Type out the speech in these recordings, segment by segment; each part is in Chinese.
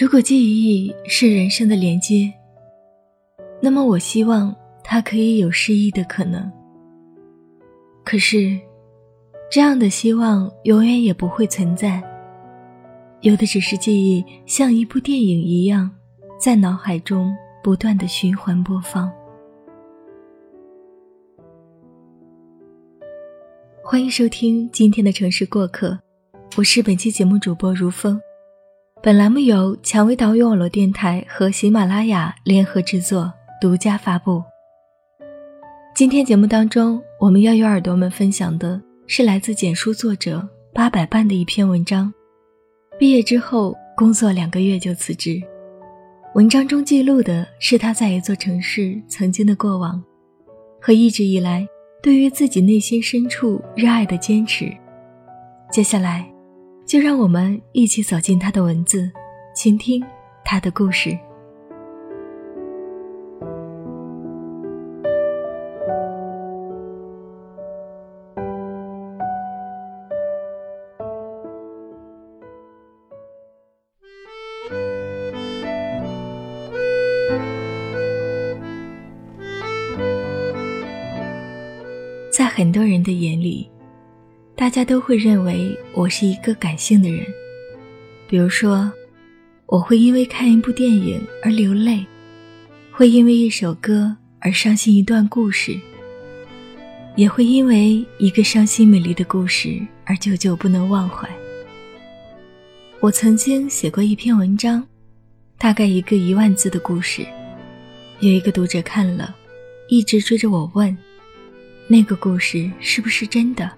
如果记忆是人生的连接，那么我希望它可以有失忆的可能。可是，这样的希望永远也不会存在。有的只是记忆，像一部电影一样，在脑海中不断的循环播放。欢迎收听今天的城市过客，我是本期节目主播如风。本栏目由蔷薇岛屿网络电台和喜马拉雅联合制作，独家发布。今天节目当中，我们要与耳朵们分享的是来自简书作者八百伴的一篇文章。毕业之后，工作两个月就辞职。文章中记录的是他在一座城市曾经的过往，和一直以来对于自己内心深处热爱的坚持。接下来。就让我们一起走进他的文字，倾听他的故事。在很多人的眼里。大家都会认为我是一个感性的人，比如说，我会因为看一部电影而流泪，会因为一首歌而伤心一段故事，也会因为一个伤心美丽的故事而久久不能忘怀。我曾经写过一篇文章，大概一个一万字的故事，有一个读者看了，一直追着我问，那个故事是不是真的？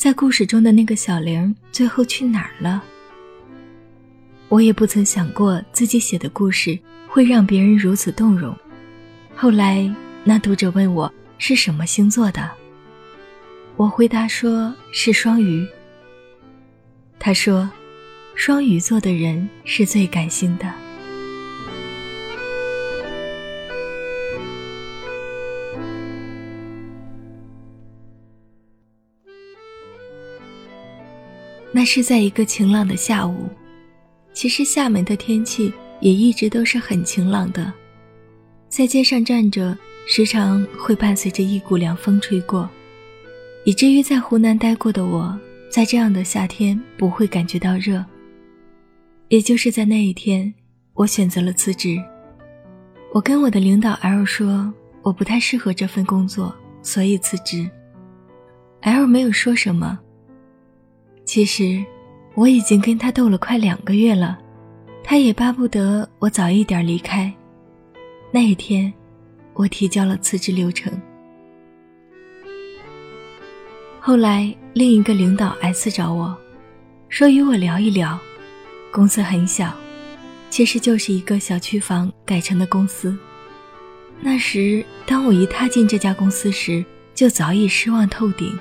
在故事中的那个小玲最后去哪儿了？我也不曾想过自己写的故事会让别人如此动容。后来，那读者问我是什么星座的，我回答说是双鱼。他说，双鱼座的人是最感性的。那是在一个晴朗的下午，其实厦门的天气也一直都是很晴朗的，在街上站着，时常会伴随着一股凉风吹过，以至于在湖南待过的我，在这样的夏天不会感觉到热。也就是在那一天，我选择了辞职。我跟我的领导 L 说，我不太适合这份工作，所以辞职。L 没有说什么。其实，我已经跟他斗了快两个月了，他也巴不得我早一点离开。那一天，我提交了辞职流程。后来，另一个领导 S 找我，说与我聊一聊。公司很小，其实就是一个小区房改成的公司。那时，当我一踏进这家公司时，就早已失望透顶。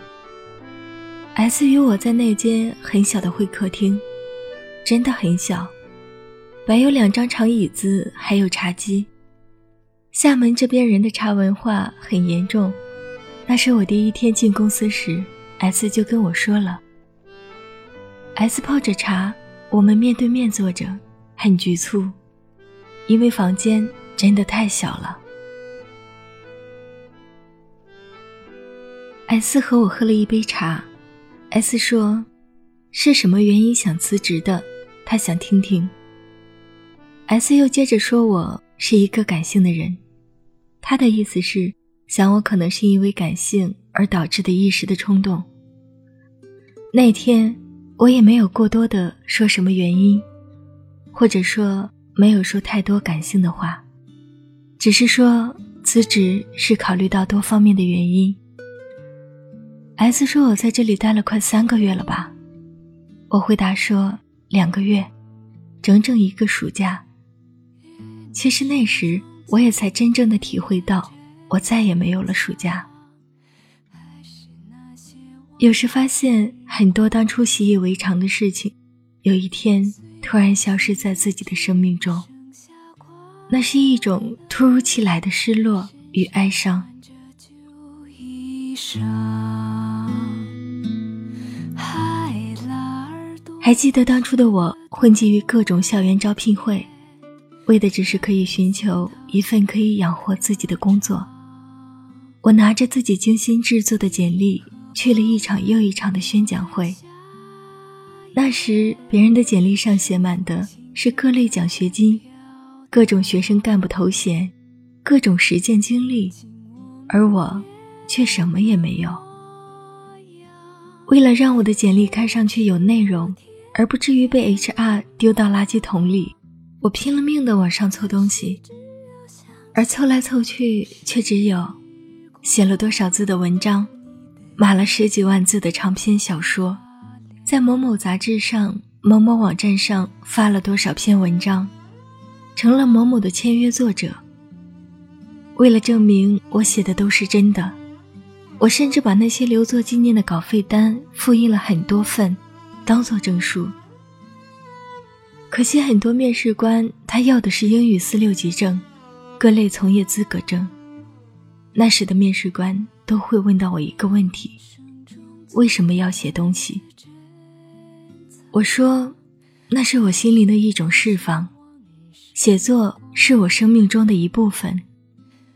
S 与我在那间很小的会客厅，真的很小，摆有两张长椅子，还有茶几。厦门这边人的茶文化很严重，那是我第一天进公司时，S 就跟我说了。S 泡着茶，我们面对面坐着，很局促，因为房间真的太小了。S 和我喝了一杯茶。S 说：“是什么原因想辞职的？他想听听。”S 又接着说：“我是一个感性的人。”他的意思是想我可能是因为感性而导致的一时的冲动。那天我也没有过多的说什么原因，或者说没有说太多感性的话，只是说辞职是考虑到多方面的原因。S 说：“我在这里待了快三个月了吧？”我回答说：“两个月，整整一个暑假。”其实那时我也才真正的体会到，我再也没有了暑假。有时发现很多当初习以为常的事情，有一天突然消失在自己的生命中，那是一种突如其来的失落与哀伤。还记得当初的我混迹于各种校园招聘会，为的只是可以寻求一份可以养活自己的工作。我拿着自己精心制作的简历，去了一场又一场的宣讲会。那时，别人的简历上写满的是各类奖学金、各种学生干部头衔、各种实践经历，而我却什么也没有。为了让我的简历看上去有内容，而不至于被 HR 丢到垃圾桶里，我拼了命的往上凑东西，而凑来凑去，却只有写了多少字的文章，码了十几万字的长篇小说。在某某杂志上、某某网站上发了多少篇文章，成了某某的签约作者。为了证明我写的都是真的，我甚至把那些留作纪念的稿费单复印了很多份，当做证书。可惜很多面试官他要的是英语四六级证、各类从业资格证。那时的面试官都会问到我一个问题：为什么要写东西？我说，那是我心灵的一种释放。写作是我生命中的一部分，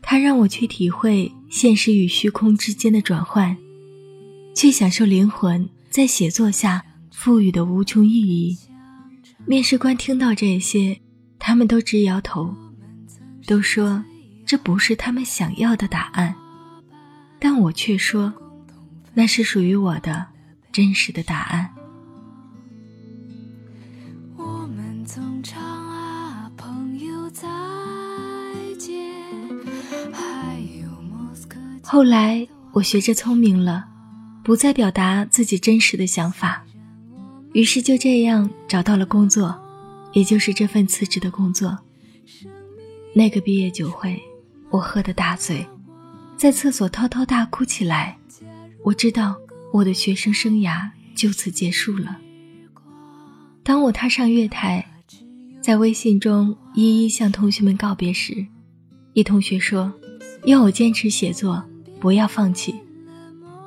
它让我去体会现实与虚空之间的转换，去享受灵魂在写作下赋予的无穷意义。面试官听到这些，他们都直摇头，都说这不是他们想要的答案，但我却说，那是属于我的真实的答案。后来我学着聪明了，不再表达自己真实的想法，于是就这样找到了工作，也就是这份辞职的工作。那个毕业酒会，我喝得大醉，在厕所滔滔大哭起来。我知道我的学生生涯就此结束了。当我踏上月台，在微信中一一向同学们告别时，一同学说：“要我坚持写作。”不要放弃。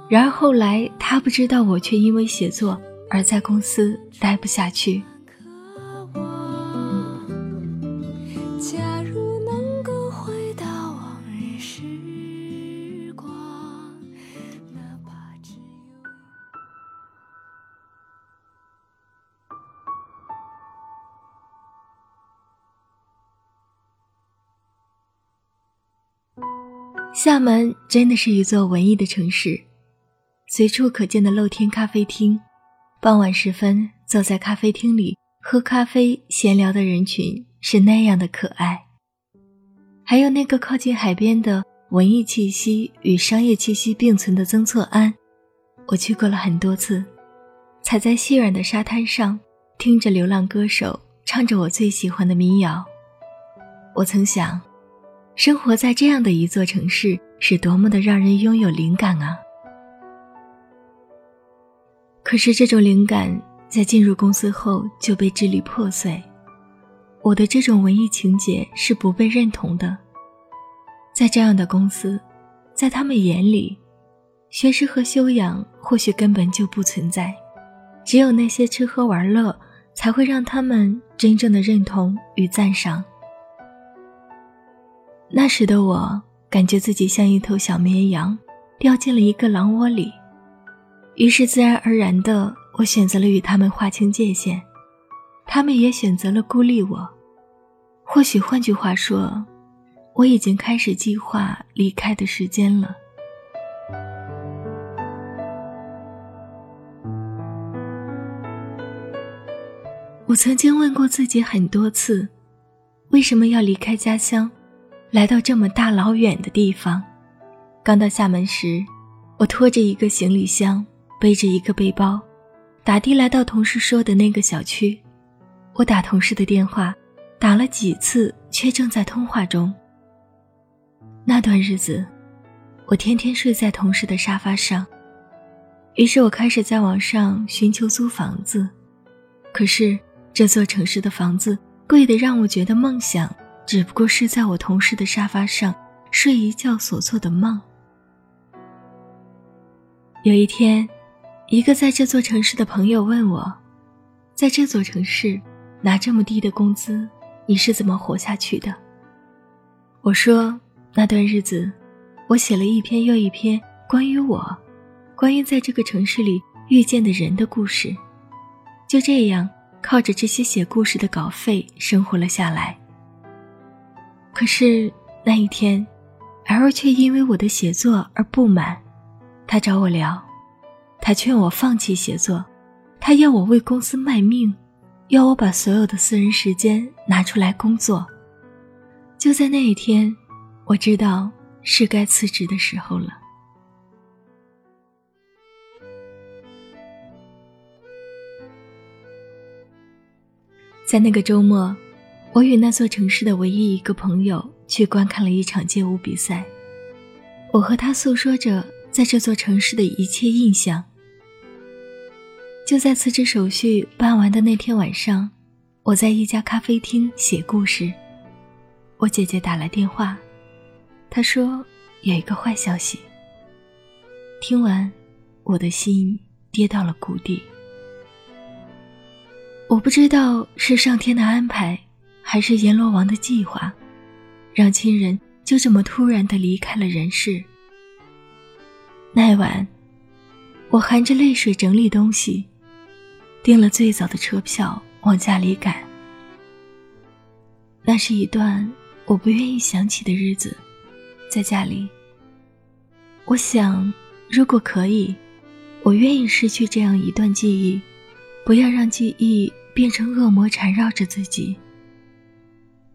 然而后来，他不知道我却因为写作而在公司待不下去。厦门真的是一座文艺的城市，随处可见的露天咖啡厅，傍晚时分坐在咖啡厅里喝咖啡闲聊的人群是那样的可爱。还有那个靠近海边的文艺气息与商业气息并存的曾厝垵，我去过了很多次，踩在细软的沙滩上，听着流浪歌手唱着我最喜欢的民谣，我曾想。生活在这样的一座城市，是多么的让人拥有灵感啊！可是这种灵感在进入公司后就被支离破碎。我的这种文艺情节是不被认同的。在这样的公司，在他们眼里，学识和修养或许根本就不存在，只有那些吃喝玩乐才会让他们真正的认同与赞赏。那时的我，感觉自己像一头小绵羊，掉进了一个狼窝里。于是，自然而然的，我选择了与他们划清界限，他们也选择了孤立我。或许，换句话说，我已经开始计划离开的时间了。我曾经问过自己很多次，为什么要离开家乡？来到这么大老远的地方，刚到厦门时，我拖着一个行李箱，背着一个背包，打的来到同事说的那个小区。我打同事的电话，打了几次，却正在通话中。那段日子，我天天睡在同事的沙发上。于是我开始在网上寻求租房子，可是这座城市的房子贵得让我觉得梦想。只不过是在我同事的沙发上睡一觉所做的梦。有一天，一个在这座城市的朋友问我：“在这座城市拿这么低的工资，你是怎么活下去的？我说那段日子，我写了一篇又一篇关于我，关于在这个城市里遇见的人的故事，就这样靠着这些写故事的稿费生活了下来。可是那一天，L 却因为我的写作而不满，他找我聊，他劝我放弃写作，他要我为公司卖命，要我把所有的私人时间拿出来工作。就在那一天，我知道是该辞职的时候了。在那个周末。我与那座城市的唯一一个朋友去观看了一场街舞比赛。我和他诉说着在这座城市的一切印象。就在辞职手续办完的那天晚上，我在一家咖啡厅写故事。我姐姐打来电话，她说有一个坏消息。听完，我的心跌到了谷底。我不知道是上天的安排。还是阎罗王的计划，让亲人就这么突然的离开了人世。那晚，我含着泪水整理东西，订了最早的车票往家里赶。那是一段我不愿意想起的日子，在家里，我想，如果可以，我愿意失去这样一段记忆，不要让记忆变成恶魔缠绕着自己。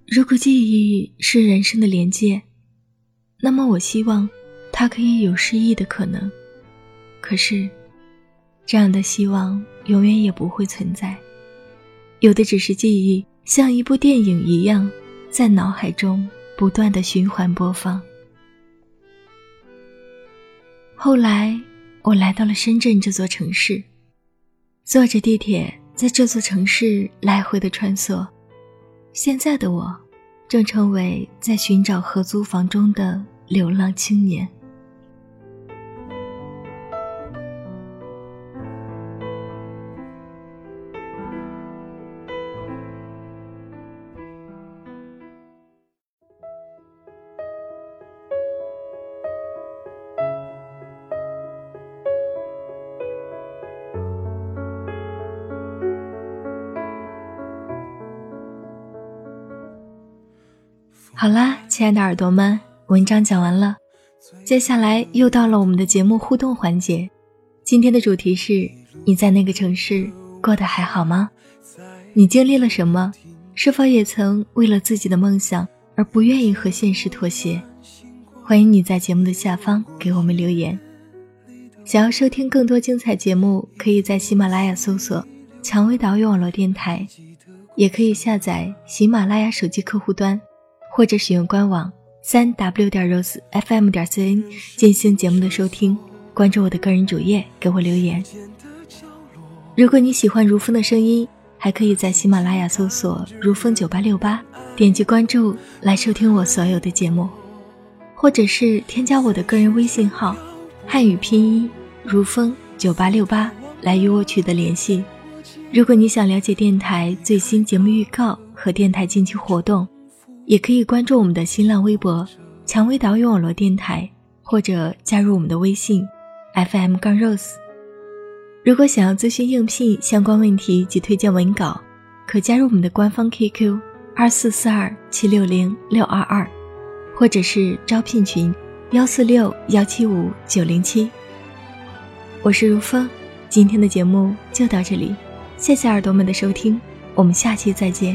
如果记忆是人生的连接，那么我希望它可以有失忆的可能。可是，这样的希望永远也不会存在。有的只是记忆，像一部电影一样，在脑海中不断的循环播放。后来，我来到了深圳这座城市，坐着地铁在这座城市来回的穿梭。现在的我。正成为在寻找合租房中的流浪青年。好啦，亲爱的耳朵们，文章讲完了，接下来又到了我们的节目互动环节。今天的主题是：你在那个城市过得还好吗？你经历了什么？是否也曾为了自己的梦想而不愿意和现实妥协？欢迎你在节目的下方给我们留言。想要收听更多精彩节目，可以在喜马拉雅搜索“蔷薇岛屿网络电台”，也可以下载喜马拉雅手机客户端。或者使用官网三 w 点 rose fm 点 cn 进行节目的收听，关注我的个人主页，给我留言。如果你喜欢如风的声音，还可以在喜马拉雅搜索“如风九八六八”，点击关注来收听我所有的节目，或者是添加我的个人微信号汉语拼音如风九八六八来与我取得联系。如果你想了解电台最新节目预告和电台近期活动。也可以关注我们的新浪微博“蔷薇岛屿网络电台”，或者加入我们的微信 “FM 杠 Rose”。如果想要咨询应聘相关问题及推荐文稿，可加入我们的官方 QQ 二四四二七六零六二二，或者是招聘群幺四六幺七五九零七。我是如风，今天的节目就到这里，谢谢耳朵们的收听，我们下期再见。